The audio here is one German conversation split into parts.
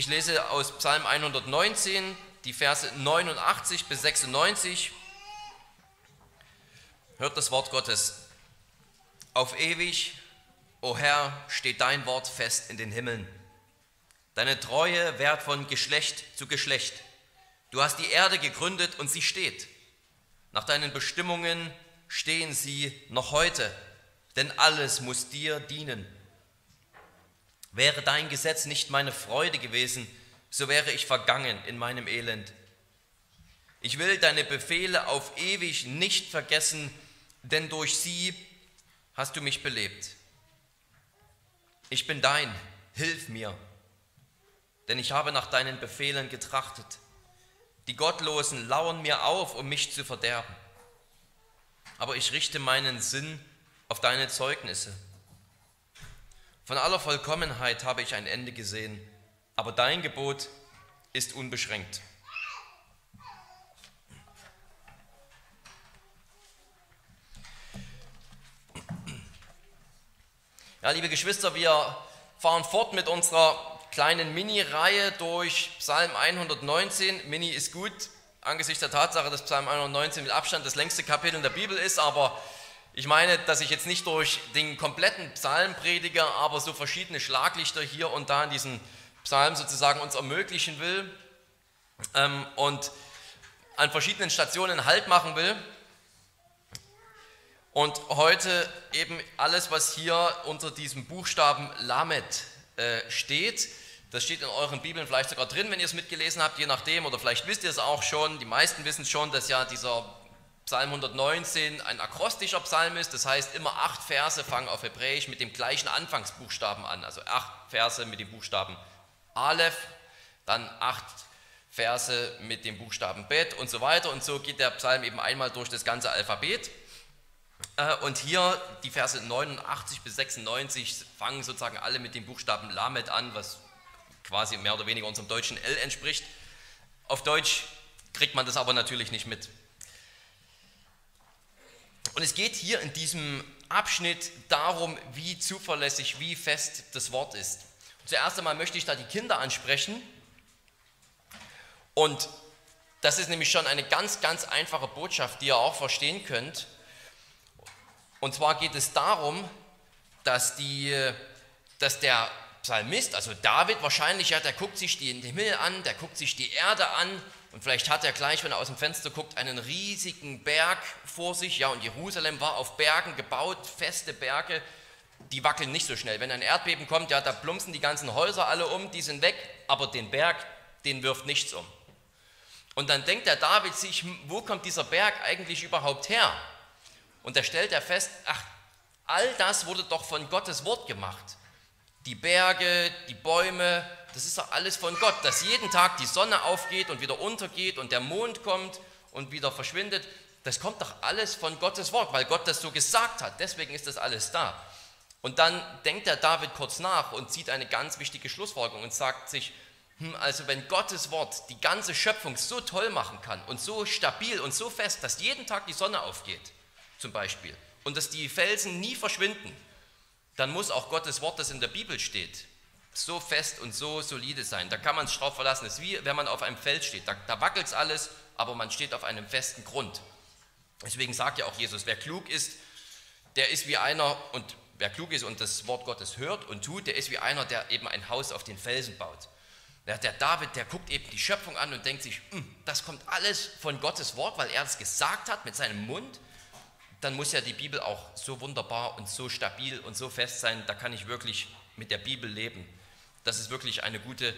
Ich lese aus Psalm 119 die Verse 89 bis 96. Hört das Wort Gottes. Auf ewig, o Herr, steht dein Wort fest in den Himmeln. Deine Treue währt von Geschlecht zu Geschlecht. Du hast die Erde gegründet und sie steht. Nach deinen Bestimmungen stehen sie noch heute, denn alles muss dir dienen. Wäre dein Gesetz nicht meine Freude gewesen, so wäre ich vergangen in meinem Elend. Ich will deine Befehle auf ewig nicht vergessen, denn durch sie hast du mich belebt. Ich bin dein, hilf mir, denn ich habe nach deinen Befehlen getrachtet. Die Gottlosen lauern mir auf, um mich zu verderben. Aber ich richte meinen Sinn auf deine Zeugnisse. Von aller Vollkommenheit habe ich ein Ende gesehen, aber dein Gebot ist unbeschränkt. Ja, liebe Geschwister, wir fahren fort mit unserer kleinen Mini-Reihe durch Psalm 119. Mini ist gut, angesichts der Tatsache, dass Psalm 119 mit Abstand das längste Kapitel in der Bibel ist, aber ich meine, dass ich jetzt nicht durch den kompletten Psalm predige, aber so verschiedene Schlaglichter hier und da in diesem Psalm sozusagen uns ermöglichen will ähm, und an verschiedenen Stationen Halt machen will. Und heute eben alles, was hier unter diesem Buchstaben Lamed äh, steht, das steht in euren Bibeln vielleicht sogar drin, wenn ihr es mitgelesen habt, je nachdem, oder vielleicht wisst ihr es auch schon. Die meisten wissen schon, dass ja dieser Psalm 119 ein akrostischer Psalm ist, das heißt immer acht Verse fangen auf Hebräisch mit dem gleichen Anfangsbuchstaben an, also acht Verse mit dem Buchstaben Aleph, dann acht Verse mit dem Buchstaben Bet und so weiter und so geht der Psalm eben einmal durch das ganze Alphabet. Äh, und hier die Verse 89 bis 96 fangen sozusagen alle mit dem Buchstaben Lamed an, was quasi mehr oder weniger unserem deutschen L entspricht. Auf Deutsch kriegt man das aber natürlich nicht mit. Und es geht hier in diesem Abschnitt darum, wie zuverlässig, wie fest das Wort ist. Zuerst einmal möchte ich da die Kinder ansprechen. Und das ist nämlich schon eine ganz, ganz einfache Botschaft, die ihr auch verstehen könnt. Und zwar geht es darum, dass, die, dass der Psalmist, also David wahrscheinlich, ja, der guckt sich den Himmel an, der guckt sich die Erde an und vielleicht hat er gleich, wenn er aus dem Fenster guckt, einen riesigen Berg vor sich. Ja, und Jerusalem war auf Bergen gebaut, feste Berge, die wackeln nicht so schnell. Wenn ein Erdbeben kommt, ja, da plumpsen die ganzen Häuser alle um, die sind weg, aber den Berg, den wirft nichts um. Und dann denkt der David sich, wo kommt dieser Berg eigentlich überhaupt her? Und da stellt er fest, ach, all das wurde doch von Gottes Wort gemacht. Die Berge, die Bäume, das ist doch alles von Gott, dass jeden Tag die Sonne aufgeht und wieder untergeht und der Mond kommt und wieder verschwindet. Das kommt doch alles von Gottes Wort, weil Gott das so gesagt hat. Deswegen ist das alles da. Und dann denkt der David kurz nach und zieht eine ganz wichtige Schlussfolgerung und sagt sich, hm, also wenn Gottes Wort die ganze Schöpfung so toll machen kann und so stabil und so fest, dass jeden Tag die Sonne aufgeht, zum Beispiel, und dass die Felsen nie verschwinden, dann muss auch Gottes Wort, das in der Bibel steht, so fest und so solide sein. Da kann man sich drauf verlassen. Es ist wie wenn man auf einem Feld steht. Da, da wackelt es alles, aber man steht auf einem festen Grund. Deswegen sagt ja auch Jesus, wer klug ist, der ist wie einer, und wer klug ist und das Wort Gottes hört und tut, der ist wie einer, der eben ein Haus auf den Felsen baut. Der, der David, der guckt eben die Schöpfung an und denkt sich, hm, das kommt alles von Gottes Wort, weil er es gesagt hat mit seinem Mund. Dann muss ja die Bibel auch so wunderbar und so stabil und so fest sein, da kann ich wirklich mit der Bibel leben. Das ist wirklich eine gute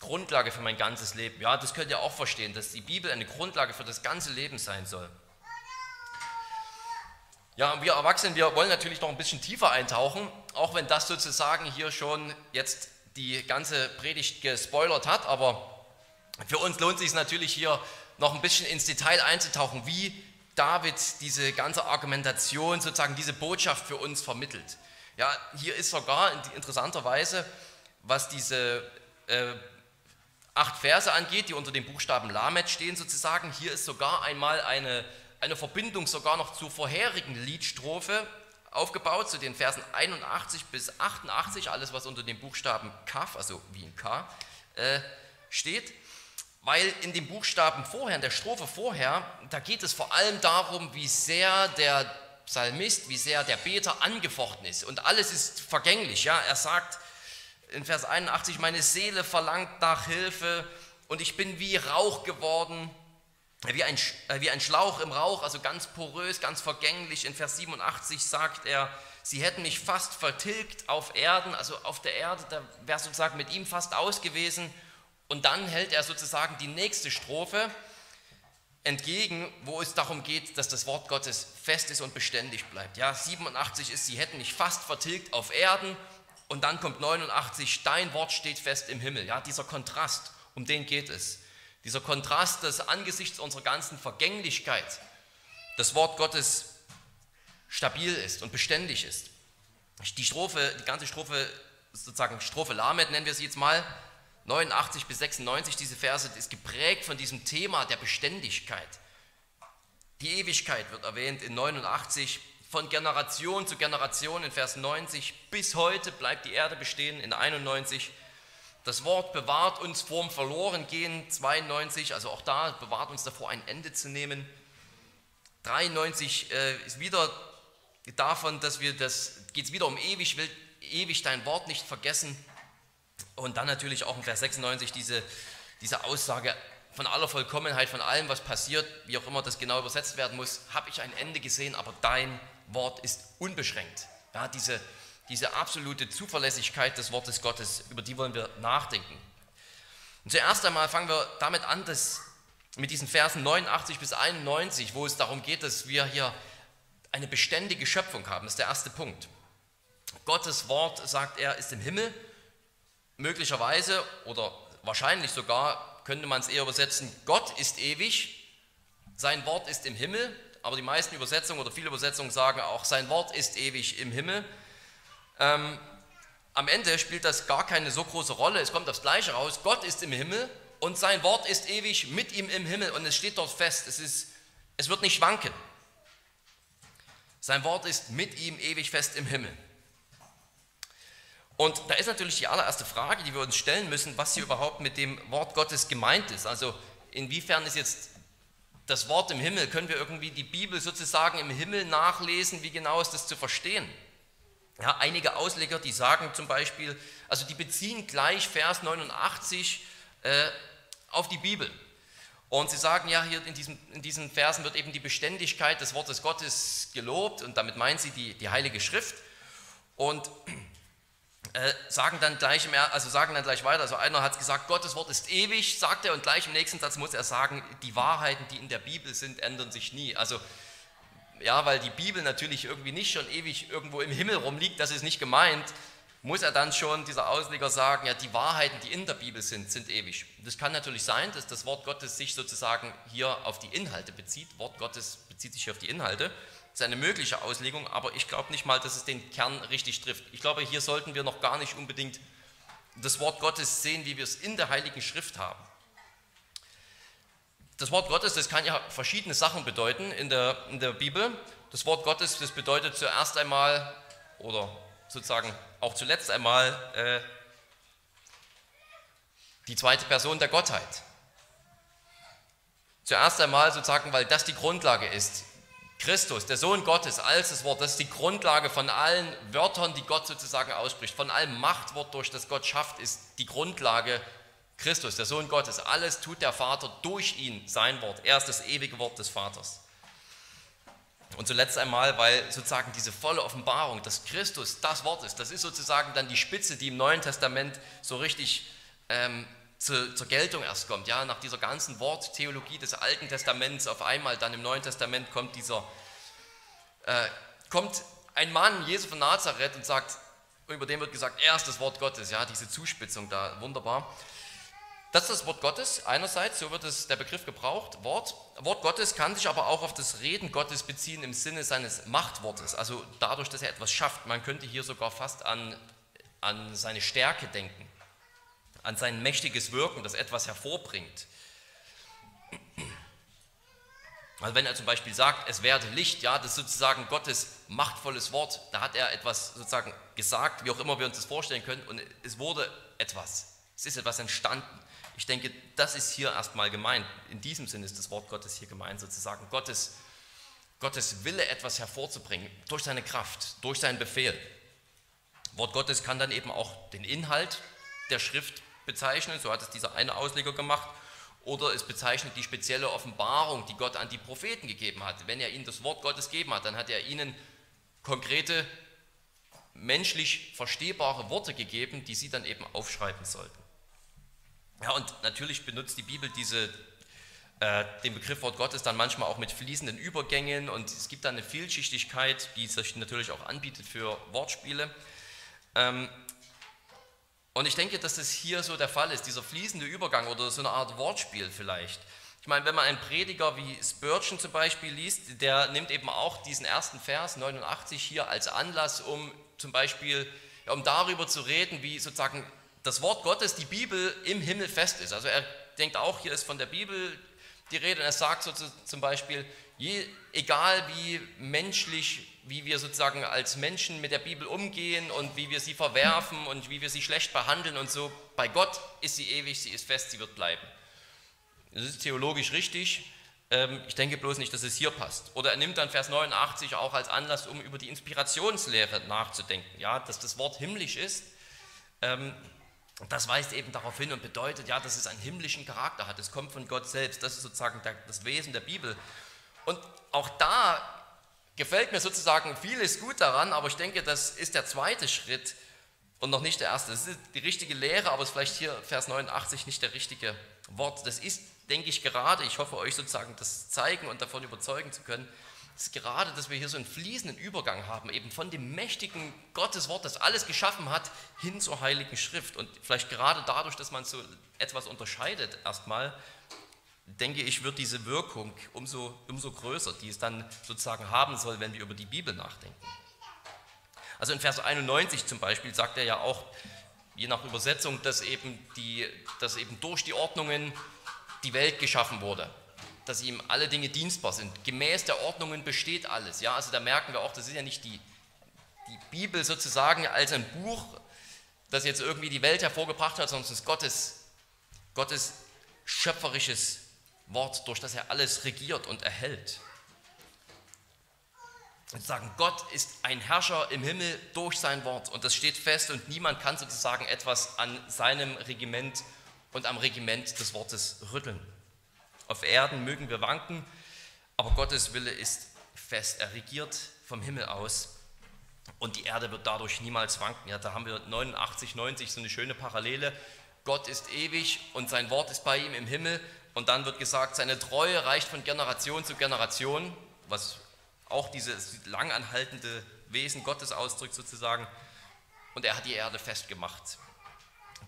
Grundlage für mein ganzes Leben. Ja, das könnt ihr auch verstehen, dass die Bibel eine Grundlage für das ganze Leben sein soll. Ja, wir Erwachsenen, wir wollen natürlich noch ein bisschen tiefer eintauchen, auch wenn das sozusagen hier schon jetzt die ganze Predigt gespoilert hat, aber für uns lohnt es sich natürlich hier noch ein bisschen ins Detail einzutauchen, wie David diese ganze Argumentation, sozusagen diese Botschaft für uns vermittelt. Ja, hier ist sogar interessanterweise was diese äh, acht Verse angeht, die unter dem Buchstaben Lamed stehen sozusagen. Hier ist sogar einmal eine, eine Verbindung sogar noch zur vorherigen Liedstrophe aufgebaut, zu den Versen 81 bis 88, alles was unter dem Buchstaben Kaf, also wie ein K, äh, steht, weil in dem Buchstaben vorher, in der Strophe vorher, da geht es vor allem darum, wie sehr der Psalmist, wie sehr der Beter angefochten ist. Und alles ist vergänglich. Ja? Er sagt in Vers 81, meine Seele verlangt nach Hilfe und ich bin wie Rauch geworden, wie ein, äh, wie ein Schlauch im Rauch, also ganz porös, ganz vergänglich. In Vers 87 sagt er, sie hätten mich fast vertilgt auf Erden, also auf der Erde, da wäre sozusagen mit ihm fast aus gewesen. Und dann hält er sozusagen die nächste Strophe entgegen, wo es darum geht, dass das Wort Gottes fest ist und beständig bleibt. Ja, 87 ist, sie hätten mich fast vertilgt auf Erden und dann kommt 89, dein Wort steht fest im Himmel. Ja, dieser Kontrast, um den geht es. Dieser Kontrast, dass angesichts unserer ganzen Vergänglichkeit das Wort Gottes stabil ist und beständig ist. Die Strophe, die ganze Strophe, sozusagen Strophe Lamed nennen wir sie jetzt mal, 89 bis 96, diese Verse, ist geprägt von diesem Thema der Beständigkeit. Die Ewigkeit wird erwähnt in 89, von Generation zu Generation in Vers 90, bis heute bleibt die Erde bestehen in 91. Das Wort bewahrt uns vorm Verlorengehen 92, also auch da bewahrt uns davor, ein Ende zu nehmen. 93 äh, ist wieder davon, dass wir das, geht es wieder um ewig, will ewig dein Wort nicht vergessen. Und dann natürlich auch in Vers 96 diese, diese Aussage von aller Vollkommenheit, von allem, was passiert, wie auch immer das genau übersetzt werden muss, habe ich ein Ende gesehen, aber dein Wort ist unbeschränkt. Ja, diese, diese absolute Zuverlässigkeit des Wortes Gottes, über die wollen wir nachdenken. Und zuerst einmal fangen wir damit an, dass mit diesen Versen 89 bis 91, wo es darum geht, dass wir hier eine beständige Schöpfung haben, das ist der erste Punkt. Gottes Wort, sagt er, ist im Himmel möglicherweise oder wahrscheinlich sogar könnte man es eher übersetzen, Gott ist ewig, sein Wort ist im Himmel, aber die meisten Übersetzungen oder viele Übersetzungen sagen auch, sein Wort ist ewig im Himmel. Ähm, am Ende spielt das gar keine so große Rolle, es kommt aufs Gleiche raus, Gott ist im Himmel und sein Wort ist ewig mit ihm im Himmel und es steht dort fest, es, ist, es wird nicht schwanken. Sein Wort ist mit ihm ewig fest im Himmel. Und da ist natürlich die allererste Frage, die wir uns stellen müssen, was hier überhaupt mit dem Wort Gottes gemeint ist. Also inwiefern ist jetzt das Wort im Himmel, können wir irgendwie die Bibel sozusagen im Himmel nachlesen, wie genau ist das zu verstehen? Ja, einige Ausleger, die sagen zum Beispiel, also die beziehen gleich Vers 89 äh, auf die Bibel. Und sie sagen ja, hier in, diesem, in diesen Versen wird eben die Beständigkeit des Wortes Gottes gelobt und damit meinen sie die, die Heilige Schrift. Und äh, sagen dann gleich mehr, also sagen dann gleich weiter. Also einer hat gesagt, Gottes Wort ist ewig, sagt er, und gleich im nächsten Satz muss er sagen, die Wahrheiten, die in der Bibel sind, ändern sich nie. Also ja, weil die Bibel natürlich irgendwie nicht schon ewig irgendwo im Himmel rumliegt, das ist nicht gemeint, muss er dann schon, dieser Ausleger, sagen, ja, die Wahrheiten, die in der Bibel sind, sind ewig. Das kann natürlich sein, dass das Wort Gottes sich sozusagen hier auf die Inhalte bezieht. Wort Gottes bezieht sich hier auf die Inhalte. Ist eine mögliche Auslegung, aber ich glaube nicht mal, dass es den Kern richtig trifft. Ich glaube, hier sollten wir noch gar nicht unbedingt das Wort Gottes sehen, wie wir es in der Heiligen Schrift haben. Das Wort Gottes, das kann ja verschiedene Sachen bedeuten in der, in der Bibel. Das Wort Gottes, das bedeutet zuerst einmal oder sozusagen auch zuletzt einmal äh, die zweite Person der Gottheit. Zuerst einmal sozusagen, weil das die Grundlage ist. Christus, der Sohn Gottes, als das Wort, das ist die Grundlage von allen Wörtern, die Gott sozusagen ausspricht. Von allem Machtwort, durch das Gott schafft, ist die Grundlage Christus, der Sohn Gottes. Alles tut der Vater durch ihn, sein Wort. Er ist das ewige Wort des Vaters. Und zuletzt einmal, weil sozusagen diese volle Offenbarung, dass Christus das Wort ist, das ist sozusagen dann die Spitze, die im Neuen Testament so richtig ähm, zu, zur Geltung erst kommt. Ja, nach dieser ganzen Worttheologie des Alten Testaments auf einmal dann im Neuen Testament kommt dieser, äh, kommt ein Mann, Jesus von Nazareth und sagt, über den wird gesagt, er ist das Wort Gottes, ja, diese Zuspitzung da, wunderbar. Das ist das Wort Gottes einerseits, so wird es der Begriff gebraucht, Wort. Wort Gottes kann sich aber auch auf das Reden Gottes beziehen im Sinne seines Machtwortes, also dadurch, dass er etwas schafft. Man könnte hier sogar fast an, an seine Stärke denken an sein mächtiges Wirken, das etwas hervorbringt. Also wenn er zum Beispiel sagt, es werde Licht, ja, das ist sozusagen Gottes machtvolles Wort, da hat er etwas sozusagen gesagt, wie auch immer wir uns das vorstellen können, und es wurde etwas. Es ist etwas entstanden. Ich denke, das ist hier erstmal gemeint. In diesem Sinne ist das Wort Gottes hier gemeint, sozusagen Gottes, Gottes Wille, etwas hervorzubringen, durch seine Kraft, durch seinen Befehl. Wort Gottes kann dann eben auch den Inhalt der Schrift bezeichnen, so hat es dieser eine Ausleger gemacht, oder es bezeichnet die spezielle Offenbarung, die Gott an die Propheten gegeben hat. Wenn er ihnen das Wort Gottes gegeben hat, dann hat er ihnen konkrete, menschlich verstehbare Worte gegeben, die sie dann eben aufschreiben sollten. Ja, und natürlich benutzt die Bibel diese, äh, den Begriff Wort Gottes dann manchmal auch mit fließenden Übergängen und es gibt dann eine Vielschichtigkeit, die sich natürlich auch anbietet für Wortspiele. Ähm, und ich denke, dass das hier so der Fall ist, dieser fließende Übergang oder so eine Art Wortspiel vielleicht. Ich meine, wenn man einen Prediger wie Spurgeon zum Beispiel liest, der nimmt eben auch diesen ersten Vers 89 hier als Anlass, um zum Beispiel, um darüber zu reden, wie sozusagen das Wort Gottes, die Bibel im Himmel fest ist. Also er denkt auch, hier ist von der Bibel die Rede und er sagt so zum Beispiel, je, egal wie menschlich wie wir sozusagen als Menschen mit der Bibel umgehen und wie wir sie verwerfen und wie wir sie schlecht behandeln und so. Bei Gott ist sie ewig, sie ist fest, sie wird bleiben. Das ist theologisch richtig. Ähm, ich denke bloß nicht, dass es hier passt. Oder er nimmt dann Vers 89 auch als Anlass, um über die Inspirationslehre nachzudenken. Ja, dass das Wort himmlisch ist. Ähm, das weist eben darauf hin und bedeutet, ja, dass es einen himmlischen Charakter hat. Es kommt von Gott selbst. Das ist sozusagen das Wesen der Bibel. Und auch da gefällt mir sozusagen vieles gut daran, aber ich denke, das ist der zweite Schritt und noch nicht der erste. Das ist die richtige Lehre, aber es ist vielleicht hier Vers 89 nicht der richtige Wort. Das ist, denke ich, gerade, ich hoffe euch sozusagen das zeigen und davon überzeugen zu können, ist gerade, dass wir hier so einen fließenden Übergang haben, eben von dem mächtigen Gotteswort, das alles geschaffen hat, hin zur Heiligen Schrift. Und vielleicht gerade dadurch, dass man so etwas unterscheidet, erstmal, denke ich, wird diese Wirkung umso, umso größer, die es dann sozusagen haben soll, wenn wir über die Bibel nachdenken. Also in Vers 91 zum Beispiel sagt er ja auch, je nach Übersetzung, dass eben, die, dass eben durch die Ordnungen die Welt geschaffen wurde, dass ihm alle Dinge dienstbar sind. Gemäß der Ordnungen besteht alles. Ja, also da merken wir auch, das ist ja nicht die, die Bibel sozusagen als ein Buch, das jetzt irgendwie die Welt hervorgebracht hat, sondern es ist Gottes, Gottes schöpferisches Wort, durch das er alles regiert und erhält. Und sagen, Gott ist ein Herrscher im Himmel durch sein Wort und das steht fest und niemand kann sozusagen etwas an seinem Regiment und am Regiment des Wortes rütteln. Auf Erden mögen wir wanken, aber Gottes Wille ist fest. Er regiert vom Himmel aus und die Erde wird dadurch niemals wanken. Ja, da haben wir 89, 90 so eine schöne Parallele. Gott ist ewig und sein Wort ist bei ihm im Himmel und dann wird gesagt, seine Treue reicht von Generation zu Generation, was auch dieses langanhaltende Wesen Gottes ausdrückt sozusagen. Und er hat die Erde festgemacht.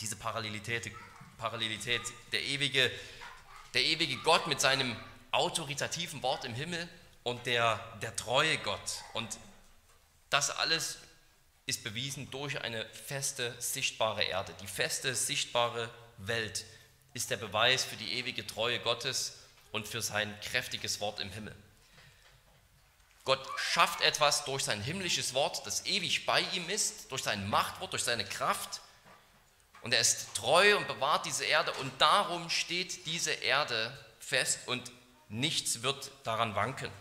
Diese Parallelität, Parallelität der, ewige, der ewige Gott mit seinem autoritativen Wort im Himmel und der, der treue Gott. Und das alles ist bewiesen durch eine feste, sichtbare Erde, die feste, sichtbare Welt, ist der Beweis für die ewige Treue Gottes und für sein kräftiges Wort im Himmel. Gott schafft etwas durch sein himmlisches Wort, das ewig bei ihm ist, durch sein Machtwort, durch seine Kraft. Und er ist treu und bewahrt diese Erde und darum steht diese Erde fest und nichts wird daran wanken.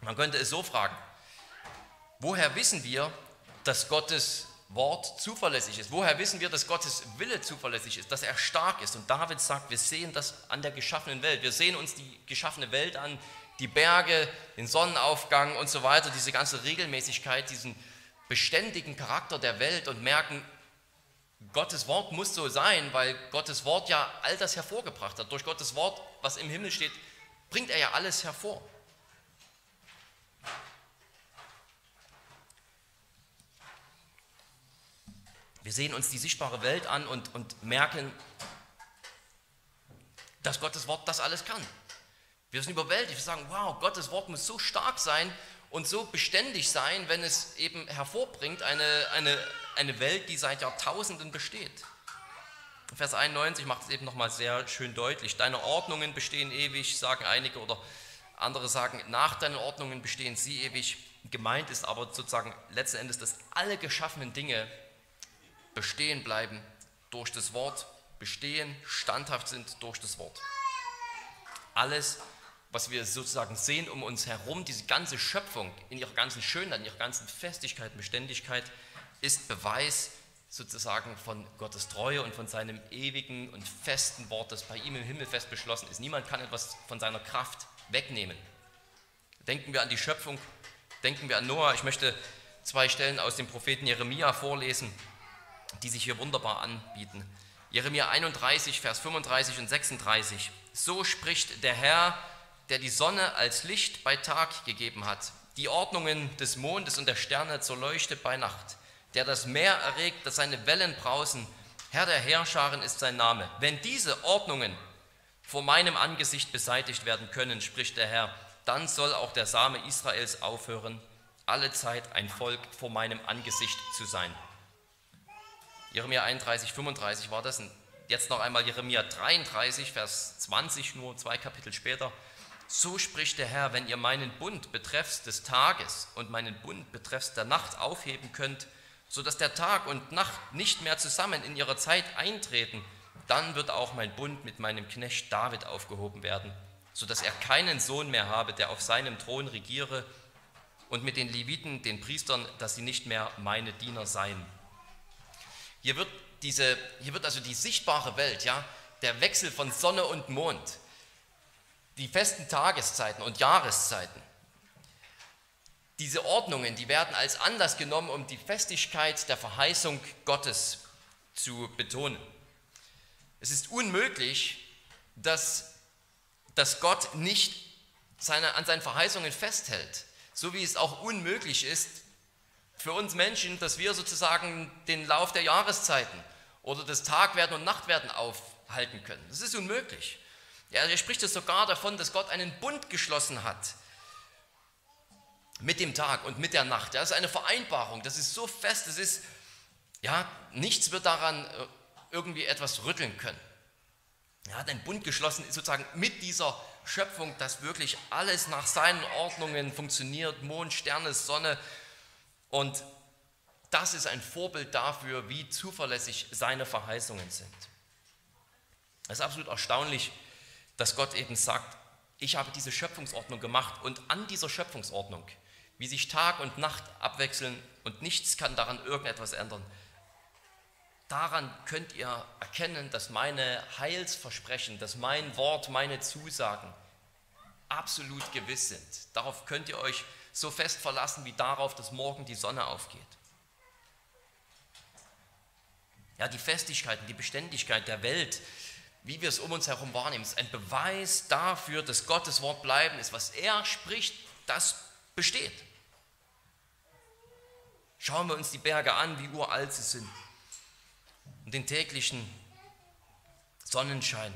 Man könnte es so fragen, woher wissen wir, dass Gottes Wort zuverlässig ist. Woher wissen wir, dass Gottes Wille zuverlässig ist, dass er stark ist? Und David sagt, wir sehen das an der geschaffenen Welt. Wir sehen uns die geschaffene Welt an, die Berge, den Sonnenaufgang und so weiter, diese ganze Regelmäßigkeit, diesen beständigen Charakter der Welt und merken, Gottes Wort muss so sein, weil Gottes Wort ja all das hervorgebracht hat. Durch Gottes Wort, was im Himmel steht, bringt er ja alles hervor. Wir sehen uns die sichtbare Welt an und, und merken, dass Gottes Wort das alles kann. Wir sind überwältigt, wir sagen, wow, Gottes Wort muss so stark sein und so beständig sein, wenn es eben hervorbringt eine, eine, eine Welt, die seit Jahrtausenden besteht. Vers 91 macht es eben nochmal sehr schön deutlich. Deine Ordnungen bestehen ewig, sagen einige, oder andere sagen, nach deinen Ordnungen bestehen sie ewig. Gemeint ist aber sozusagen letzten Endes, dass alle geschaffenen Dinge bestehen bleiben durch das Wort, bestehen, standhaft sind durch das Wort. Alles, was wir sozusagen sehen um uns herum, diese ganze Schöpfung in ihrer ganzen Schönheit, in ihrer ganzen Festigkeit, Beständigkeit, ist Beweis sozusagen von Gottes Treue und von seinem ewigen und festen Wort, das bei ihm im Himmel fest beschlossen ist. Niemand kann etwas von seiner Kraft wegnehmen. Denken wir an die Schöpfung, denken wir an Noah. Ich möchte zwei Stellen aus dem Propheten Jeremia vorlesen, die sich hier wunderbar anbieten. Jeremia 31, Vers 35 und 36. So spricht der Herr, der die Sonne als Licht bei Tag gegeben hat, die Ordnungen des Mondes und der Sterne zur Leuchte bei Nacht der das Meer erregt, dass seine Wellen brausen. Herr der Herrscharen ist sein Name. Wenn diese Ordnungen vor meinem Angesicht beseitigt werden können, spricht der Herr, dann soll auch der Same Israels aufhören, alle Zeit ein Volk vor meinem Angesicht zu sein. Jeremia 31, 35 war das. Und jetzt noch einmal Jeremia 33, Vers 20, nur zwei Kapitel später. So spricht der Herr, wenn ihr meinen Bund betreffs des Tages und meinen Bund betreffs der Nacht aufheben könnt, sodass der Tag und Nacht nicht mehr zusammen in ihrer Zeit eintreten, dann wird auch mein Bund mit meinem Knecht David aufgehoben werden, sodass er keinen Sohn mehr habe, der auf seinem Thron regiere, und mit den Leviten, den Priestern, dass sie nicht mehr meine Diener seien. Hier wird, diese, hier wird also die sichtbare Welt, ja, der Wechsel von Sonne und Mond, die festen Tageszeiten und Jahreszeiten, diese Ordnungen, die werden als Anlass genommen, um die Festigkeit der Verheißung Gottes zu betonen. Es ist unmöglich, dass, dass Gott nicht seine, an seinen Verheißungen festhält, so wie es auch unmöglich ist für uns Menschen, dass wir sozusagen den Lauf der Jahreszeiten oder des Tagwerden und Nachtwerden aufhalten können. Das ist unmöglich. Ja, er spricht es sogar davon, dass Gott einen Bund geschlossen hat mit dem Tag und mit der Nacht. Das ist eine Vereinbarung, das ist so fest, es ist, ja, nichts wird daran äh, irgendwie etwas rütteln können. Er hat einen Bund geschlossen, sozusagen mit dieser Schöpfung, dass wirklich alles nach seinen Ordnungen funktioniert, Mond, Sterne, Sonne. Und das ist ein Vorbild dafür, wie zuverlässig seine Verheißungen sind. Es ist absolut erstaunlich, dass Gott eben sagt, ich habe diese Schöpfungsordnung gemacht und an dieser Schöpfungsordnung wie sich Tag und Nacht abwechseln und nichts kann daran irgendetwas ändern. Daran könnt ihr erkennen, dass meine Heilsversprechen, dass mein Wort, meine Zusagen absolut gewiss sind. Darauf könnt ihr euch so fest verlassen wie darauf, dass morgen die Sonne aufgeht. Ja, die Festigkeit die Beständigkeit der Welt, wie wir es um uns herum wahrnehmen, ist ein Beweis dafür, dass Gottes Wort bleiben ist. Was er spricht, das besteht. Schauen wir uns die Berge an, wie uralt sie sind. Und den täglichen Sonnenschein.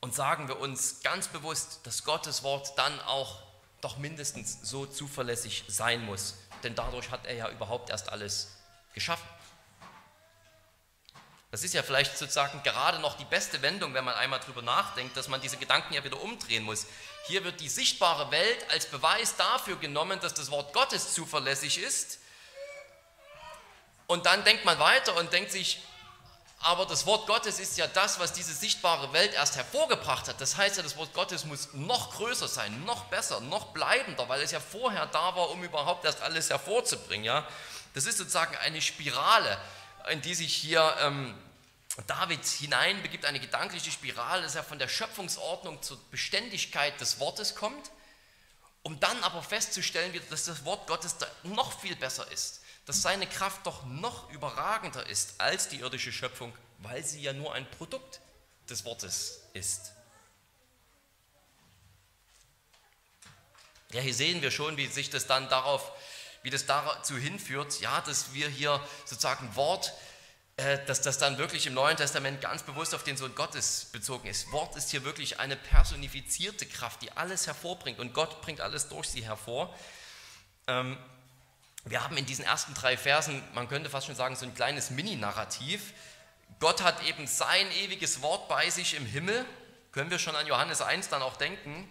Und sagen wir uns ganz bewusst, dass Gottes Wort dann auch doch mindestens so zuverlässig sein muss. Denn dadurch hat er ja überhaupt erst alles geschaffen. Das ist ja vielleicht sozusagen gerade noch die beste Wendung, wenn man einmal drüber nachdenkt, dass man diese Gedanken ja wieder umdrehen muss. Hier wird die sichtbare Welt als Beweis dafür genommen, dass das Wort Gottes zuverlässig ist und dann denkt man weiter und denkt sich, aber das Wort Gottes ist ja das, was diese sichtbare Welt erst hervorgebracht hat. Das heißt ja, das Wort Gottes muss noch größer sein, noch besser, noch bleibender, weil es ja vorher da war, um überhaupt erst alles hervorzubringen. Ja? Das ist sozusagen eine Spirale, in die sich hier ähm, David hineinbegibt, eine gedankliche Spirale, dass er von der Schöpfungsordnung zur Beständigkeit des Wortes kommt, um dann aber festzustellen, dass das Wort Gottes noch viel besser ist dass seine Kraft doch noch überragender ist als die irdische Schöpfung, weil sie ja nur ein Produkt des Wortes ist. Ja, hier sehen wir schon, wie sich das dann darauf, wie das dazu hinführt, ja, dass wir hier sozusagen Wort, äh, dass das dann wirklich im Neuen Testament ganz bewusst auf den Sohn Gottes bezogen ist. Wort ist hier wirklich eine personifizierte Kraft, die alles hervorbringt und Gott bringt alles durch sie hervor. Ähm, wir haben in diesen ersten drei Versen, man könnte fast schon sagen, so ein kleines Mini-Narrativ. Gott hat eben sein ewiges Wort bei sich im Himmel. Können wir schon an Johannes 1 dann auch denken.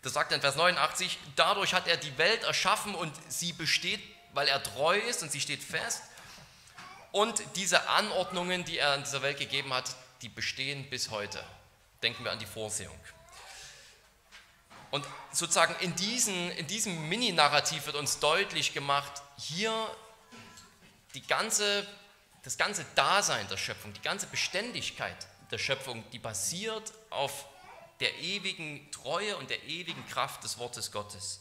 Das sagt in Vers 89, dadurch hat er die Welt erschaffen und sie besteht, weil er treu ist und sie steht fest. Und diese Anordnungen, die er in dieser Welt gegeben hat, die bestehen bis heute. Denken wir an die Vorsehung. Und sozusagen in, diesen, in diesem Mini-Narrativ wird uns deutlich gemacht, hier die ganze, das ganze Dasein der Schöpfung, die ganze Beständigkeit der Schöpfung, die basiert auf der ewigen Treue und der ewigen Kraft des Wortes Gottes.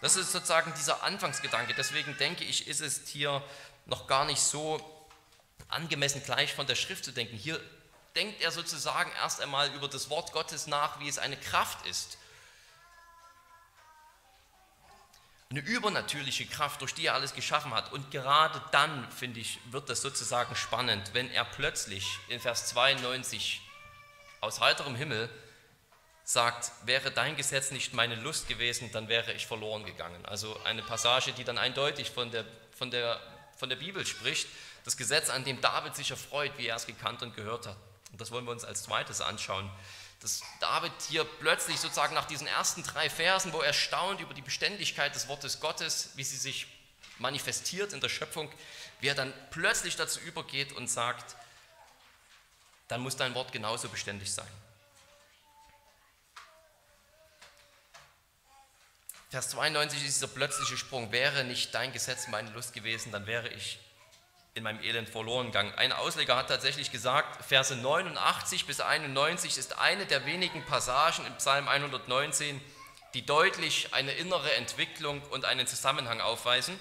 Das ist sozusagen dieser Anfangsgedanke. Deswegen denke ich, ist es hier noch gar nicht so angemessen gleich von der Schrift zu denken. Hier denkt er sozusagen erst einmal über das Wort Gottes nach, wie es eine Kraft ist. Eine übernatürliche Kraft, durch die er alles geschaffen hat. Und gerade dann, finde ich, wird das sozusagen spannend, wenn er plötzlich in Vers 92 aus heiterem Himmel sagt, wäre dein Gesetz nicht meine Lust gewesen, dann wäre ich verloren gegangen. Also eine Passage, die dann eindeutig von der, von der, von der Bibel spricht, das Gesetz, an dem David sich erfreut, wie er es gekannt und gehört hat. Und das wollen wir uns als zweites anschauen. Dass David hier plötzlich sozusagen nach diesen ersten drei Versen, wo er staunt über die Beständigkeit des Wortes Gottes, wie sie sich manifestiert in der Schöpfung, wie er dann plötzlich dazu übergeht und sagt, dann muss dein Wort genauso beständig sein. Vers 92 ist dieser plötzliche Sprung, wäre nicht dein Gesetz meine Lust gewesen, dann wäre ich in meinem Elend verloren gegangen. Ein Ausleger hat tatsächlich gesagt, Verse 89 bis 91 ist eine der wenigen Passagen im Psalm 119, die deutlich eine innere Entwicklung und einen Zusammenhang aufweisen.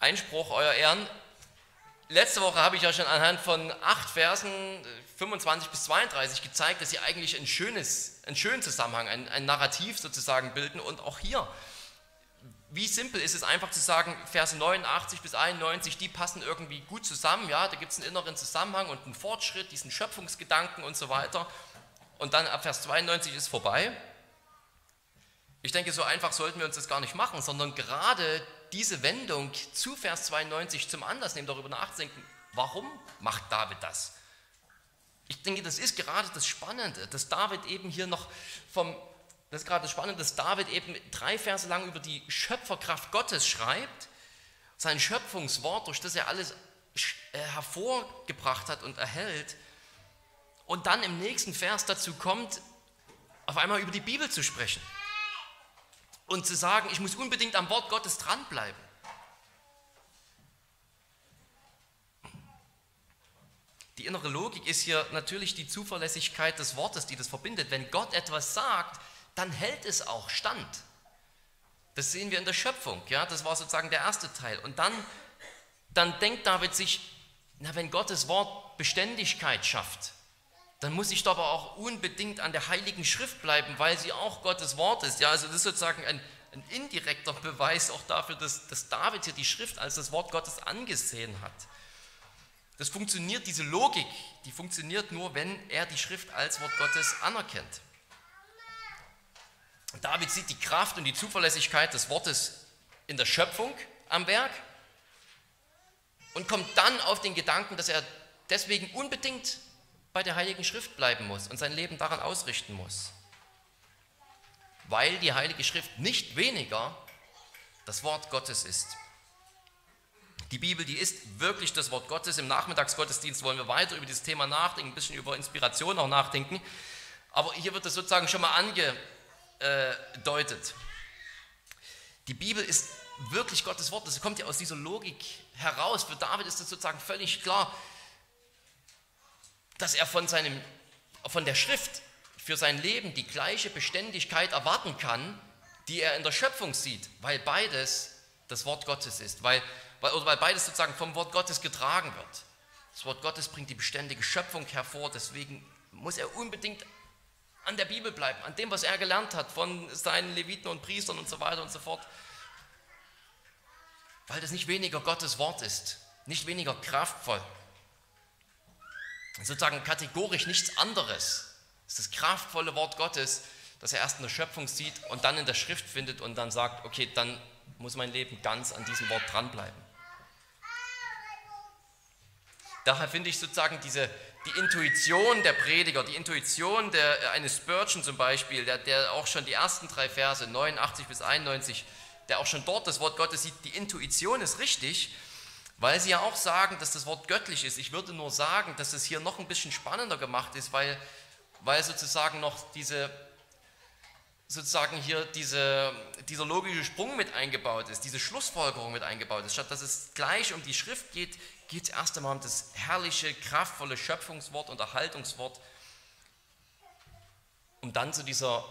Einspruch, Euer Ehren, Letzte Woche habe ich ja schon anhand von acht Versen 25 bis 32 gezeigt, dass sie eigentlich ein schönes, einen schönen Zusammenhang, ein, ein Narrativ sozusagen bilden. Und auch hier, wie simpel ist es einfach zu sagen, Verse 89 bis 91, die passen irgendwie gut zusammen. Ja, da gibt es einen inneren Zusammenhang und einen Fortschritt, diesen Schöpfungsgedanken und so weiter. Und dann ab Vers 92 ist vorbei. Ich denke, so einfach sollten wir uns das gar nicht machen, sondern gerade diese Wendung zu Vers 92 zum Anlass nehmen, darüber nachzudenken, warum macht David das? Ich denke, das ist gerade das Spannende, dass David eben hier noch vom, das ist gerade das Spannende, dass David eben drei Verse lang über die Schöpferkraft Gottes schreibt, sein Schöpfungswort, durch das er alles äh, hervorgebracht hat und erhält, und dann im nächsten Vers dazu kommt, auf einmal über die Bibel zu sprechen und zu sagen, ich muss unbedingt am Wort Gottes dranbleiben. Die innere Logik ist hier natürlich die Zuverlässigkeit des Wortes, die das verbindet. Wenn Gott etwas sagt, dann hält es auch stand. Das sehen wir in der Schöpfung. Ja? Das war sozusagen der erste Teil. Und dann, dann denkt David sich, na, wenn Gottes Wort Beständigkeit schafft, dann muss ich aber auch unbedingt an der Heiligen Schrift bleiben, weil sie auch Gottes Wort ist. Ja, also das ist sozusagen ein, ein indirekter Beweis auch dafür, dass, dass David hier die Schrift als das Wort Gottes angesehen hat. Das funktioniert, diese Logik, die funktioniert nur, wenn er die Schrift als Wort Gottes anerkennt. David sieht die Kraft und die Zuverlässigkeit des Wortes in der Schöpfung am Werk und kommt dann auf den Gedanken, dass er deswegen unbedingt bei der Heiligen Schrift bleiben muss und sein Leben daran ausrichten muss. Weil die Heilige Schrift nicht weniger das Wort Gottes ist. Die Bibel, die ist wirklich das Wort Gottes. Im Nachmittagsgottesdienst wollen wir weiter über dieses Thema nachdenken, ein bisschen über Inspiration auch nachdenken. Aber hier wird es sozusagen schon mal angedeutet. Die Bibel ist wirklich Gottes Wort. Das kommt ja aus dieser Logik heraus. Für David ist das sozusagen völlig klar dass er von, seinem, von der Schrift für sein Leben die gleiche Beständigkeit erwarten kann, die er in der Schöpfung sieht, weil beides das Wort Gottes ist, weil, weil, oder weil beides sozusagen vom Wort Gottes getragen wird. Das Wort Gottes bringt die beständige Schöpfung hervor, deswegen muss er unbedingt an der Bibel bleiben, an dem, was er gelernt hat von seinen Leviten und Priestern und so weiter und so fort, weil das nicht weniger Gottes Wort ist, nicht weniger kraftvoll, sozusagen kategorisch nichts anderes. Es ist das kraftvolle Wort Gottes, das er erst in der Schöpfung sieht und dann in der Schrift findet und dann sagt, okay, dann muss mein Leben ganz an diesem Wort dranbleiben. Daher finde ich sozusagen diese, die Intuition der Prediger, die Intuition der, eines Spurgeon zum Beispiel, der, der auch schon die ersten drei Verse, 89 bis 91, der auch schon dort das Wort Gottes sieht, die Intuition ist richtig, weil sie ja auch sagen, dass das Wort göttlich ist. Ich würde nur sagen, dass es hier noch ein bisschen spannender gemacht ist, weil, weil sozusagen noch diese, sozusagen hier diese, dieser logische Sprung mit eingebaut ist, diese Schlussfolgerung mit eingebaut ist. Statt dass es gleich um die Schrift geht, geht es erst einmal um das herrliche, kraftvolle Schöpfungswort und Erhaltungswort, um dann zu dieser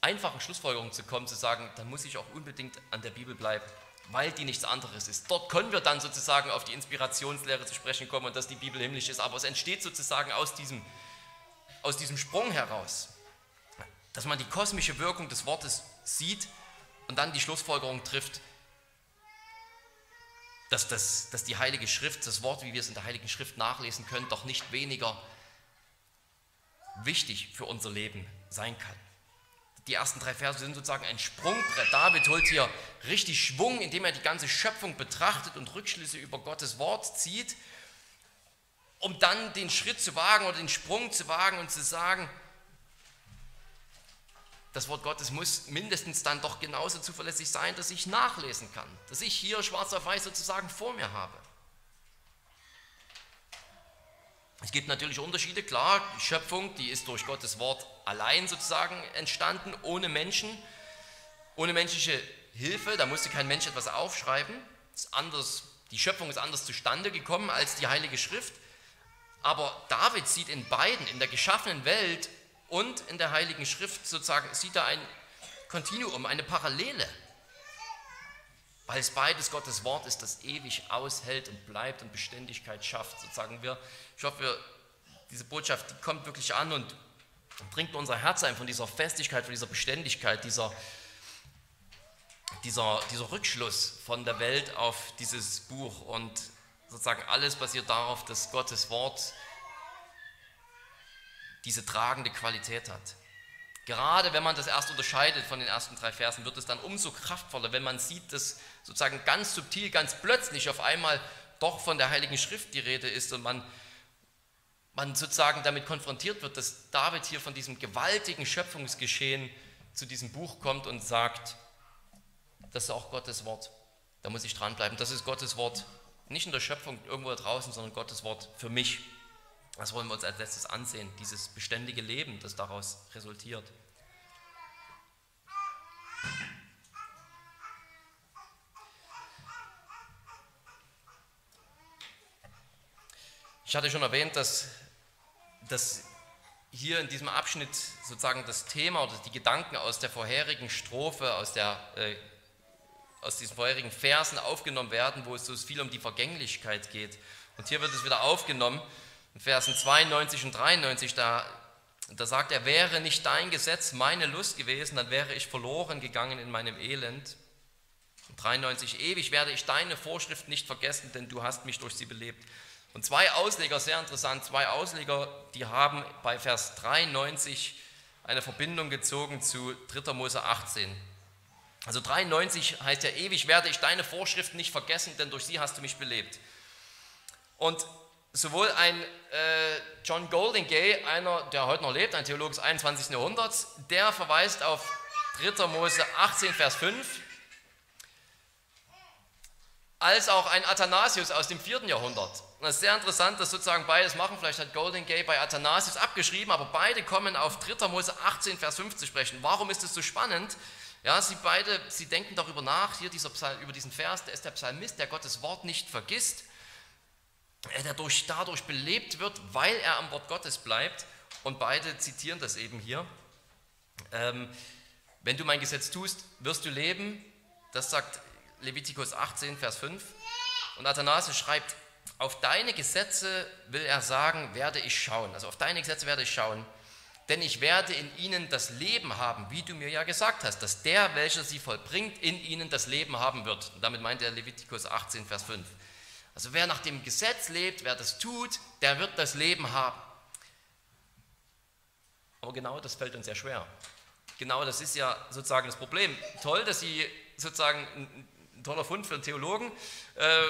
einfachen Schlussfolgerung zu kommen, zu sagen, dann muss ich auch unbedingt an der Bibel bleiben weil die nichts anderes ist. Dort können wir dann sozusagen auf die Inspirationslehre zu sprechen kommen und dass die Bibel himmlisch ist, aber es entsteht sozusagen aus diesem, aus diesem Sprung heraus, dass man die kosmische Wirkung des Wortes sieht und dann die Schlussfolgerung trifft, dass, das, dass die Heilige Schrift, das Wort, wie wir es in der Heiligen Schrift nachlesen können, doch nicht weniger wichtig für unser Leben sein kann die ersten drei Verse sind sozusagen ein Sprungbrett. David holt hier richtig Schwung, indem er die ganze Schöpfung betrachtet und Rückschlüsse über Gottes Wort zieht, um dann den Schritt zu wagen oder den Sprung zu wagen und zu sagen, das Wort Gottes muss mindestens dann doch genauso zuverlässig sein, dass ich nachlesen kann, dass ich hier schwarz auf weiß sozusagen vor mir habe. Es gibt natürlich Unterschiede, klar, die Schöpfung, die ist durch Gottes Wort allein sozusagen entstanden, ohne Menschen, ohne menschliche Hilfe, da musste kein Mensch etwas aufschreiben. Anders, die Schöpfung ist anders zustande gekommen als die Heilige Schrift. Aber David sieht in beiden, in der geschaffenen Welt und in der Heiligen Schrift sozusagen, sieht er ein Kontinuum, eine Parallele. Weil es beides Gottes Wort ist, das ewig aushält und bleibt und Beständigkeit schafft. Sozusagen wir, ich hoffe, diese Botschaft, die kommt wirklich an und bringt unser Herz ein von dieser Festigkeit, von dieser Beständigkeit, dieser, dieser, dieser Rückschluss von der Welt auf dieses Buch. Und sozusagen alles basiert darauf, dass Gottes Wort diese tragende Qualität hat. Gerade wenn man das erst unterscheidet von den ersten drei Versen, wird es dann umso kraftvoller, wenn man sieht, dass sozusagen ganz subtil, ganz plötzlich auf einmal doch von der Heiligen Schrift die Rede ist und man man sozusagen damit konfrontiert wird, dass David hier von diesem gewaltigen Schöpfungsgeschehen zu diesem Buch kommt und sagt, das ist auch Gottes Wort. Da muss ich dranbleiben. Das ist Gottes Wort, nicht in der Schöpfung irgendwo da draußen, sondern Gottes Wort für mich. Das wollen wir uns als letztes ansehen, dieses beständige Leben, das daraus resultiert. Ich hatte schon erwähnt, dass dass hier in diesem Abschnitt sozusagen das Thema oder die Gedanken aus der vorherigen Strophe, aus, der, äh, aus diesen vorherigen Versen aufgenommen werden, wo es so viel um die Vergänglichkeit geht. Und hier wird es wieder aufgenommen, in Versen 92 und 93, da, da sagt er, wäre nicht dein Gesetz meine Lust gewesen, dann wäre ich verloren gegangen in meinem Elend. Und 93, ewig werde ich deine Vorschrift nicht vergessen, denn du hast mich durch sie belebt. Und zwei Ausleger, sehr interessant, zwei Ausleger, die haben bei Vers 93 eine Verbindung gezogen zu 3. Mose 18. Also 93 heißt ja, ewig werde ich deine Vorschriften nicht vergessen, denn durch sie hast du mich belebt. Und sowohl ein äh, John Goldingay, einer, der heute noch lebt, ein Theologe des 21. Jahrhunderts, der verweist auf 3. Mose 18, Vers 5, als auch ein Athanasius aus dem 4. Jahrhundert. Und es ist sehr interessant, dass sozusagen beides machen. Vielleicht hat Golden Gay bei Athanasius abgeschrieben, aber beide kommen auf 3. Mose 18, Vers 5 zu sprechen. Warum ist es so spannend? Ja, sie beide, sie denken darüber nach, hier dieser Psalm, über diesen Vers, der ist der Psalmist, der Gottes Wort nicht vergisst, dadurch, dadurch belebt wird, weil er am Wort Gottes bleibt. Und beide zitieren das eben hier. Ähm, wenn du mein Gesetz tust, wirst du leben. Das sagt Levitikus 18, Vers 5. Und Athanasius schreibt, auf deine Gesetze will er sagen, werde ich schauen. Also auf deine Gesetze werde ich schauen. Denn ich werde in ihnen das Leben haben, wie du mir ja gesagt hast, dass der, welcher sie vollbringt, in ihnen das Leben haben wird. Und damit meint er Levitikus 18, Vers 5. Also wer nach dem Gesetz lebt, wer das tut, der wird das Leben haben. Aber genau das fällt uns sehr schwer. Genau das ist ja sozusagen das Problem. Toll, dass Sie sozusagen ein toller Fund für einen Theologen. Äh,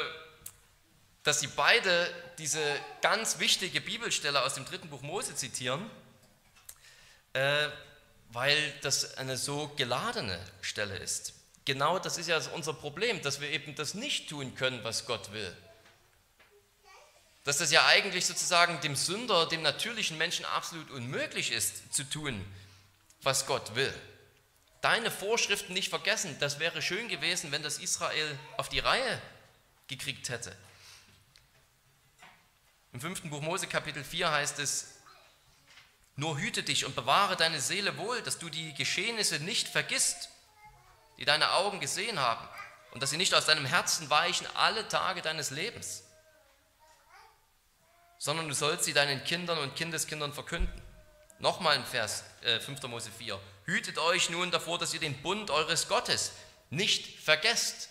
dass sie beide diese ganz wichtige Bibelstelle aus dem dritten Buch Mose zitieren, äh, weil das eine so geladene Stelle ist. genau das ist ja unser Problem, dass wir eben das nicht tun können, was Gott will. Dass das ja eigentlich sozusagen dem Sünder, dem natürlichen Menschen absolut unmöglich ist zu tun, was Gott will. Deine Vorschriften nicht vergessen, das wäre schön gewesen, wenn das Israel auf die Reihe gekriegt hätte. Im fünften Buch Mose Kapitel 4 heißt es, nur hüte dich und bewahre deine Seele wohl, dass du die Geschehnisse nicht vergisst, die deine Augen gesehen haben, und dass sie nicht aus deinem Herzen weichen alle Tage deines Lebens, sondern du sollst sie deinen Kindern und Kindeskindern verkünden. Nochmal im Vers äh, 5. Mose 4. Hütet euch nun davor, dass ihr den Bund eures Gottes nicht vergesst,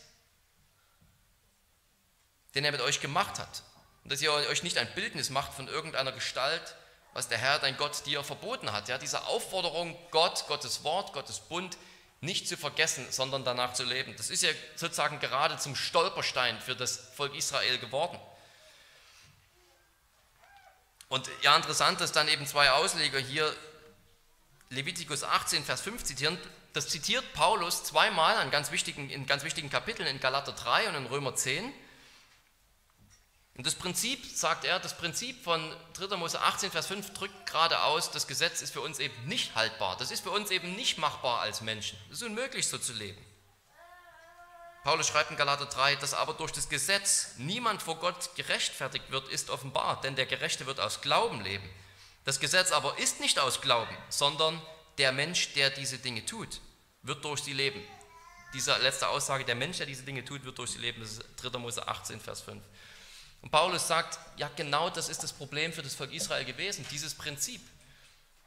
den er mit euch gemacht hat. Und dass ihr euch nicht ein Bildnis macht von irgendeiner Gestalt, was der Herr, dein Gott, dir verboten hat. Ja, diese Aufforderung, Gott, Gottes Wort, Gottes Bund nicht zu vergessen, sondern danach zu leben. Das ist ja sozusagen gerade zum Stolperstein für das Volk Israel geworden. Und ja, interessant, dass dann eben zwei Ausleger hier Levitikus 18, Vers 5 zitieren. Das zitiert Paulus zweimal an ganz wichtigen, in ganz wichtigen Kapiteln in Galater 3 und in Römer 10. Und das Prinzip, sagt er, das Prinzip von 3. Mose 18, Vers 5 drückt gerade aus, das Gesetz ist für uns eben nicht haltbar. Das ist für uns eben nicht machbar als Menschen. Es ist unmöglich, so zu leben. Paulus schreibt in Galater 3, dass aber durch das Gesetz niemand vor Gott gerechtfertigt wird, ist offenbar, denn der Gerechte wird aus Glauben leben. Das Gesetz aber ist nicht aus Glauben, sondern der Mensch, der diese Dinge tut, wird durch sie leben. Diese letzte Aussage, der Mensch, der diese Dinge tut, wird durch sie leben, das ist 3. Mose 18, Vers 5. Und Paulus sagt, ja genau das ist das Problem für das Volk Israel gewesen, dieses Prinzip.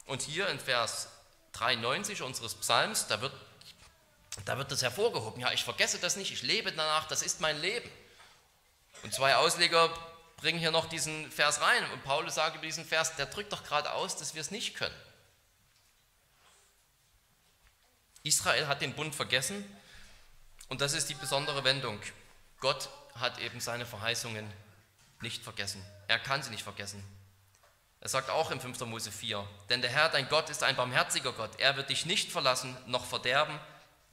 Und hier in Vers 93 unseres Psalms, da wird, da wird das hervorgehoben. Ja, ich vergesse das nicht, ich lebe danach, das ist mein Leben. Und zwei Ausleger bringen hier noch diesen Vers rein. Und Paulus sagt über diesen Vers, der drückt doch gerade aus, dass wir es nicht können. Israel hat den Bund vergessen und das ist die besondere Wendung. Gott hat eben seine Verheißungen nicht vergessen. Er kann sie nicht vergessen. Er sagt auch im 5. Mose 4, denn der Herr, dein Gott, ist ein barmherziger Gott. Er wird dich nicht verlassen noch verderben.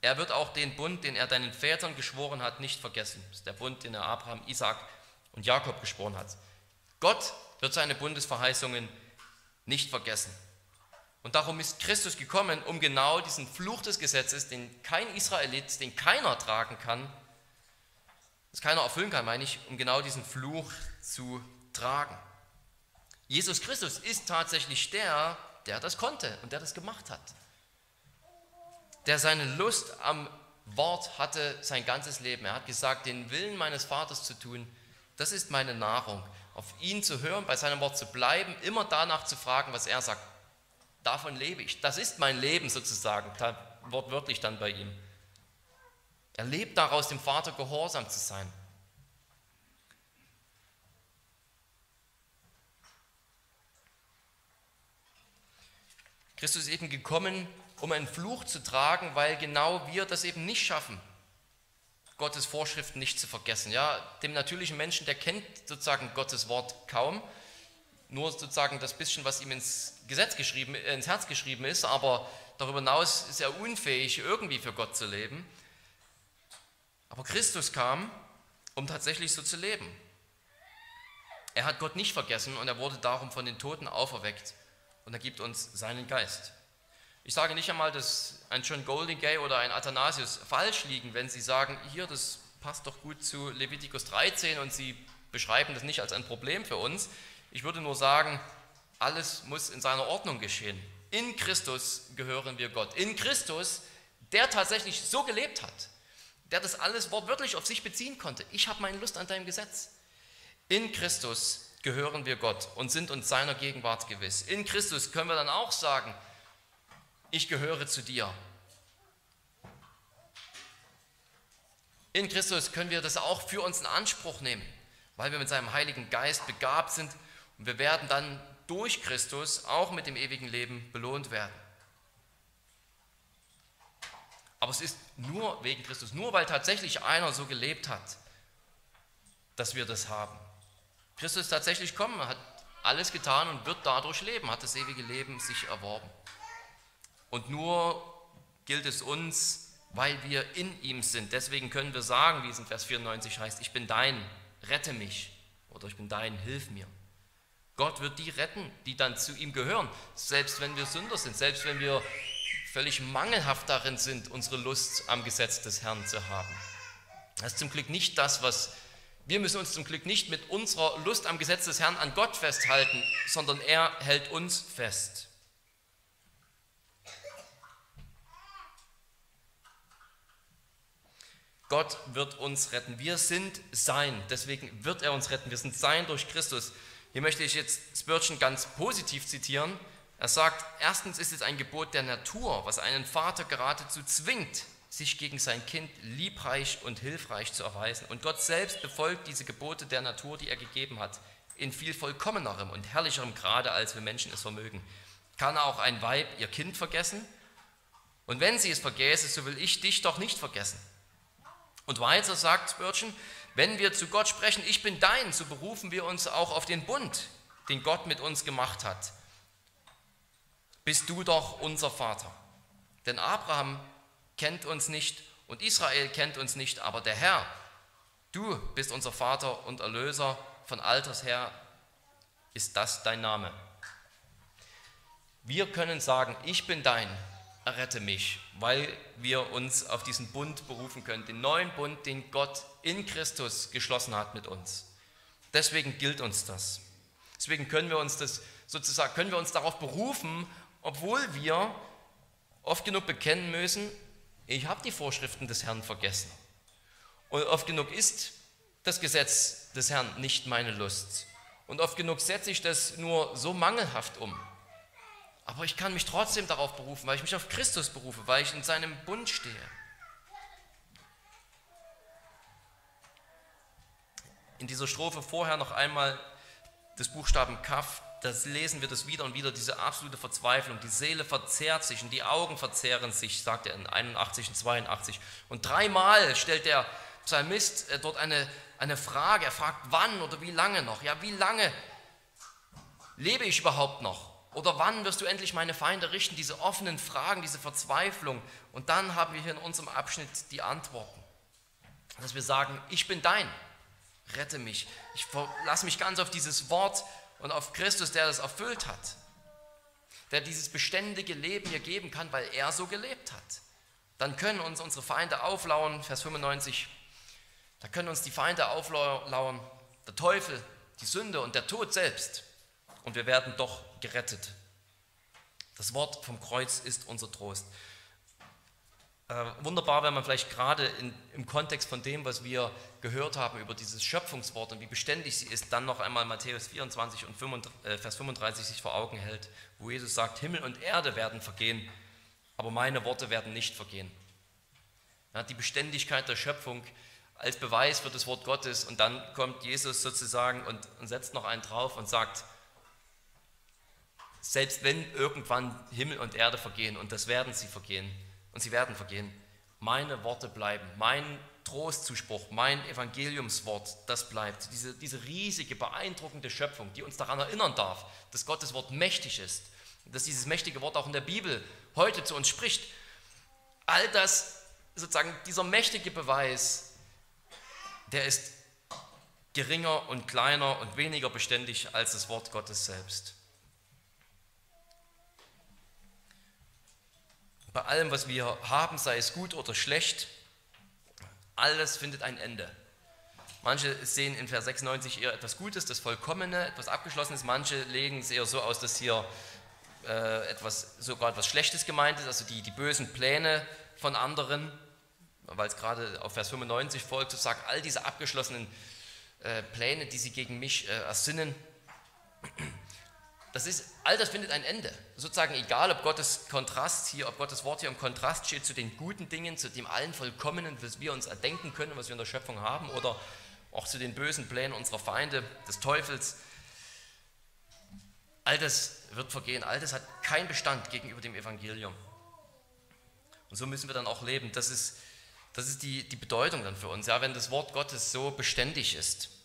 Er wird auch den Bund, den er deinen Vätern geschworen hat, nicht vergessen. Das ist der Bund, den er Abraham, Isaac und Jakob geschworen hat. Gott wird seine Bundesverheißungen nicht vergessen. Und darum ist Christus gekommen, um genau diesen Fluch des Gesetzes, den kein Israelit, den keiner tragen kann, das keiner erfüllen kann, meine ich, um genau diesen Fluch zu tragen. Jesus Christus ist tatsächlich der, der das konnte und der das gemacht hat. Der seine Lust am Wort hatte sein ganzes Leben. Er hat gesagt, den Willen meines Vaters zu tun, das ist meine Nahrung. Auf ihn zu hören, bei seinem Wort zu bleiben, immer danach zu fragen, was er sagt. Davon lebe ich. Das ist mein Leben sozusagen, wortwörtlich dann bei ihm. Er lebt daraus, dem Vater gehorsam zu sein. Christus ist eben gekommen, um einen Fluch zu tragen, weil genau wir das eben nicht schaffen, Gottes Vorschriften nicht zu vergessen. Ja, dem natürlichen Menschen, der kennt sozusagen Gottes Wort kaum, nur sozusagen das bisschen, was ihm ins Gesetz geschrieben, äh, ins Herz geschrieben ist, aber darüber hinaus ist er unfähig, irgendwie für Gott zu leben. Aber Christus kam, um tatsächlich so zu leben. Er hat Gott nicht vergessen und er wurde darum von den Toten auferweckt und er gibt uns seinen Geist. Ich sage nicht einmal, dass ein John Goldingay oder ein Athanasius falsch liegen, wenn sie sagen, hier, das passt doch gut zu Levitikus 13 und sie beschreiben das nicht als ein Problem für uns. Ich würde nur sagen, alles muss in seiner Ordnung geschehen. In Christus gehören wir Gott. In Christus, der tatsächlich so gelebt hat, der das alles wortwörtlich auf sich beziehen konnte. Ich habe meine Lust an deinem Gesetz. In Christus gehören wir Gott und sind uns seiner Gegenwart gewiss. In Christus können wir dann auch sagen, ich gehöre zu dir. In Christus können wir das auch für uns in Anspruch nehmen, weil wir mit seinem Heiligen Geist begabt sind und wir werden dann durch Christus auch mit dem ewigen Leben belohnt werden. Aber es ist nur wegen Christus, nur weil tatsächlich einer so gelebt hat, dass wir das haben. Christus ist tatsächlich kommen, hat alles getan und wird dadurch leben, hat das ewige Leben sich erworben. Und nur gilt es uns, weil wir in ihm sind. Deswegen können wir sagen, wie es in Vers 94 heißt, ich bin dein, rette mich. Oder ich bin dein, hilf mir. Gott wird die retten, die dann zu ihm gehören, selbst wenn wir Sünder sind, selbst wenn wir völlig mangelhaft darin sind, unsere Lust am Gesetz des Herrn zu haben. Das ist zum Glück nicht das, was wir müssen uns zum Glück nicht mit unserer Lust am Gesetz des Herrn an Gott festhalten, sondern er hält uns fest. Gott wird uns retten. Wir sind sein, deswegen wird er uns retten. Wir sind sein durch Christus. Hier möchte ich jetzt Spurgeon ganz positiv zitieren. Er sagt, erstens ist es ein Gebot der Natur, was einen Vater geradezu zwingt, sich gegen sein Kind liebreich und hilfreich zu erweisen. Und Gott selbst befolgt diese Gebote der Natur, die er gegeben hat, in viel vollkommenerem und herrlicherem Grade, als wir Menschen es vermögen. Kann auch ein Weib ihr Kind vergessen? Und wenn sie es vergäße, so will ich dich doch nicht vergessen. Und weiter sagt Spurgeon, wenn wir zu Gott sprechen, ich bin dein, so berufen wir uns auch auf den Bund, den Gott mit uns gemacht hat. Bist du doch unser Vater. Denn Abraham kennt uns nicht und Israel kennt uns nicht, aber der Herr, du bist unser Vater und Erlöser, von alters her ist das dein Name. Wir können sagen, ich bin dein, errette mich, weil wir uns auf diesen Bund berufen können, den neuen Bund, den Gott in Christus geschlossen hat mit uns. Deswegen gilt uns das. Deswegen können wir uns das sozusagen, können wir uns darauf berufen, obwohl wir oft genug bekennen müssen, ich habe die Vorschriften des Herrn vergessen. Und oft genug ist das Gesetz des Herrn nicht meine Lust. Und oft genug setze ich das nur so mangelhaft um. Aber ich kann mich trotzdem darauf berufen, weil ich mich auf Christus berufe, weil ich in seinem Bund stehe. In dieser Strophe vorher noch einmal des Buchstaben Kaf das lesen wir das wieder und wieder, diese absolute Verzweiflung. Die Seele verzehrt sich und die Augen verzehren sich, sagt er in 81 und 82. Und dreimal stellt der Psalmist äh, dort eine, eine Frage. Er fragt, wann oder wie lange noch? Ja, wie lange lebe ich überhaupt noch? Oder wann wirst du endlich meine Feinde richten? Diese offenen Fragen, diese Verzweiflung. Und dann haben wir hier in unserem Abschnitt die Antworten. Dass wir sagen, ich bin dein, rette mich. Ich lasse mich ganz auf dieses Wort und auf Christus, der das erfüllt hat, der dieses beständige Leben hier geben kann, weil er so gelebt hat. Dann können uns unsere Feinde auflauern, Vers 95, da können uns die Feinde auflauern, der Teufel, die Sünde und der Tod selbst. Und wir werden doch gerettet. Das Wort vom Kreuz ist unser Trost. Äh, wunderbar, wenn man vielleicht gerade im Kontext von dem, was wir gehört haben über dieses Schöpfungswort und wie beständig sie ist, dann noch einmal Matthäus 24 und 35, äh, Vers 35 sich vor Augen hält, wo Jesus sagt, Himmel und Erde werden vergehen, aber meine Worte werden nicht vergehen. Ja, die Beständigkeit der Schöpfung als Beweis für das Wort Gottes und dann kommt Jesus sozusagen und, und setzt noch einen drauf und sagt, selbst wenn irgendwann Himmel und Erde vergehen, und das werden sie vergehen, und sie werden vergehen. Meine Worte bleiben, mein Trostzuspruch, mein Evangeliumswort, das bleibt. Diese, diese riesige, beeindruckende Schöpfung, die uns daran erinnern darf, dass Gottes Wort mächtig ist, dass dieses mächtige Wort auch in der Bibel heute zu uns spricht. All das, sozusagen dieser mächtige Beweis, der ist geringer und kleiner und weniger beständig als das Wort Gottes selbst. Bei allem, was wir haben, sei es gut oder schlecht, alles findet ein Ende. Manche sehen in Vers 96 eher etwas Gutes, das Vollkommene, etwas Abgeschlossenes. Manche legen es eher so aus, dass hier äh, etwas, sogar etwas Schlechtes gemeint ist, also die, die bösen Pläne von anderen, weil es gerade auf Vers 95 folgt, so sagt, all diese abgeschlossenen äh, Pläne, die sie gegen mich äh, ersinnen, das ist, all das findet ein Ende. Sozusagen egal, ob Gottes Kontrast hier, ob Gottes Wort hier im Kontrast steht zu den guten Dingen, zu dem allen Vollkommenen, was wir uns erdenken können, was wir in der Schöpfung haben, oder auch zu den bösen Plänen unserer Feinde, des Teufels. All das wird vergehen, all das hat keinen Bestand gegenüber dem Evangelium. Und so müssen wir dann auch leben. Das ist, das ist die, die Bedeutung dann für uns, ja, wenn das Wort Gottes so beständig ist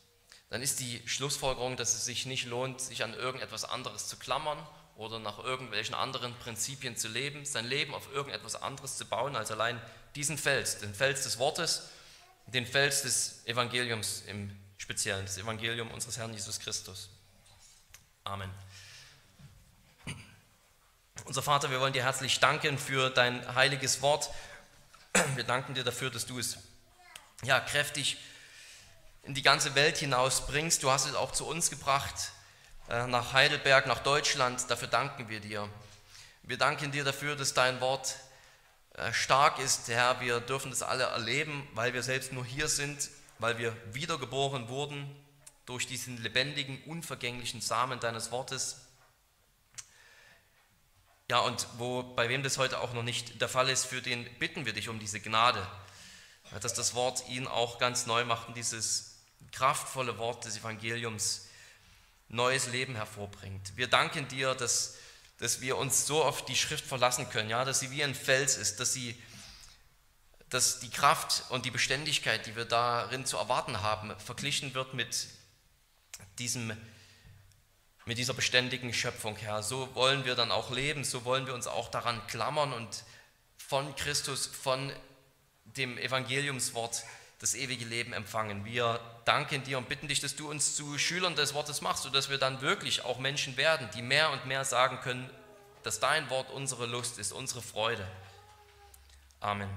dann ist die Schlussfolgerung, dass es sich nicht lohnt, sich an irgendetwas anderes zu klammern oder nach irgendwelchen anderen Prinzipien zu leben, sein Leben auf irgendetwas anderes zu bauen, als allein diesen Fels, den Fels des Wortes, den Fels des Evangeliums im Speziellen, das Evangelium unseres Herrn Jesus Christus. Amen. Unser Vater, wir wollen dir herzlich danken für dein heiliges Wort. Wir danken dir dafür, dass du es ja, kräftig in die ganze Welt hinausbringst. Du hast es auch zu uns gebracht, äh, nach Heidelberg, nach Deutschland. Dafür danken wir dir. Wir danken dir dafür, dass dein Wort äh, stark ist, Herr. Wir dürfen das alle erleben, weil wir selbst nur hier sind, weil wir wiedergeboren wurden durch diesen lebendigen, unvergänglichen Samen deines Wortes. Ja, und wo, bei wem das heute auch noch nicht der Fall ist, für den bitten wir dich um diese Gnade, dass das Wort ihn auch ganz neu macht und dieses kraftvolle Wort des Evangeliums neues Leben hervorbringt. Wir danken dir, dass, dass wir uns so auf die Schrift verlassen können, ja, dass sie wie ein Fels ist, dass sie dass die Kraft und die Beständigkeit, die wir darin zu erwarten haben, verglichen wird mit, diesem, mit dieser beständigen Schöpfung, Herr. So wollen wir dann auch leben, so wollen wir uns auch daran klammern und von Christus, von dem Evangeliumswort das ewige Leben empfangen. Wir danken dir und bitten dich, dass du uns zu Schülern des Wortes machst, sodass wir dann wirklich auch Menschen werden, die mehr und mehr sagen können, dass dein Wort unsere Lust ist, unsere Freude. Amen.